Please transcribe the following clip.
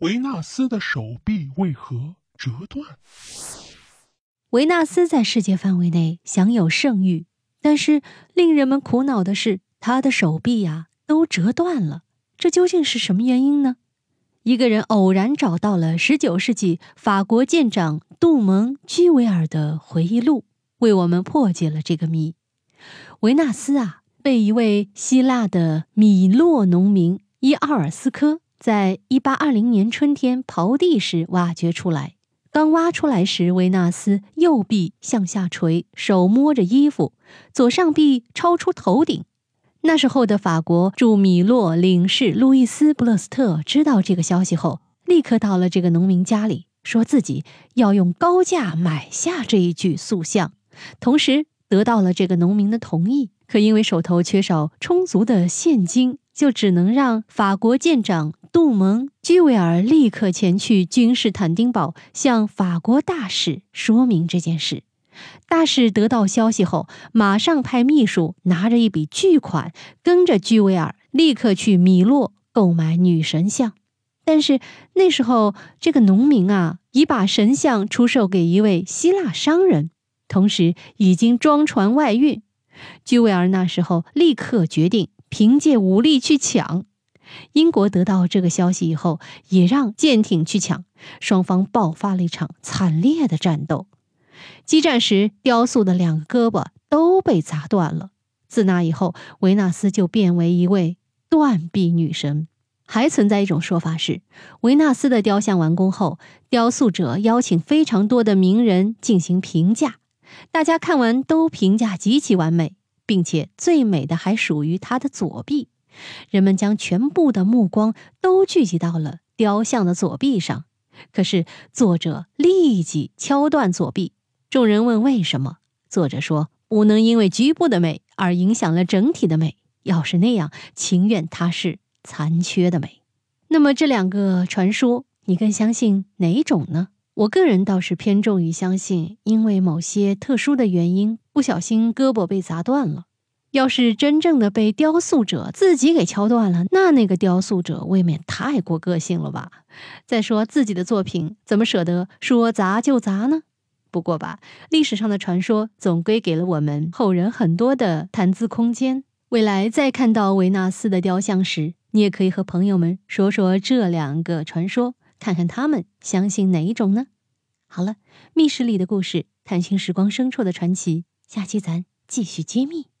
维纳斯的手臂为何折断？维纳斯在世界范围内享有盛誉，但是令人们苦恼的是，他的手臂呀都折断了。这究竟是什么原因呢？一个人偶然找到了19世纪法国舰长杜蒙·居维尔的回忆录，为我们破解了这个谜。维纳斯啊，被一位希腊的米洛农民伊奥尔斯科在1820年春天刨地时挖掘出来。刚挖出来时，维纳斯右臂向下垂，手摸着衣服，左上臂超出头顶。那时候的法国驻米洛领事路易斯·布勒斯特知道这个消息后，立刻到了这个农民家里，说自己要用高价买下这一具塑像，同时得到了这个农民的同意。可因为手头缺少充足的现金，就只能让法国舰长。杜蒙·居维尔立刻前去君士坦丁堡，向法国大使说明这件事。大使得到消息后，马上派秘书拿着一笔巨款，跟着居维尔立刻去米洛购买女神像。但是那时候，这个农民啊，已把神像出售给一位希腊商人，同时已经装船外运。居维尔那时候立刻决定凭借武力去抢。英国得到这个消息以后，也让舰艇去抢，双方爆发了一场惨烈的战斗。激战时，雕塑的两个胳膊都被砸断了。自那以后，维纳斯就变为一位断臂女神。还存在一种说法是，维纳斯的雕像完工后，雕塑者邀请非常多的名人进行评价，大家看完都评价极其完美，并且最美的还属于他的左臂。人们将全部的目光都聚集到了雕像的左臂上，可是作者立即敲断左臂。众人问为什么，作者说：“不能因为局部的美而影响了整体的美。要是那样，情愿它是残缺的美。”那么这两个传说，你更相信哪种呢？我个人倒是偏重于相信，因为某些特殊的原因，不小心胳膊被砸断了。要是真正的被雕塑者自己给敲断了，那那个雕塑者未免太过个性了吧？再说自己的作品，怎么舍得说砸就砸呢？不过吧，历史上的传说总归给了我们后人很多的谈资空间。未来再看到维纳斯的雕像时，你也可以和朋友们说说这两个传说，看看他们相信哪一种呢？好了，密室里的故事，探寻时光深处的传奇，下期咱继续揭秘。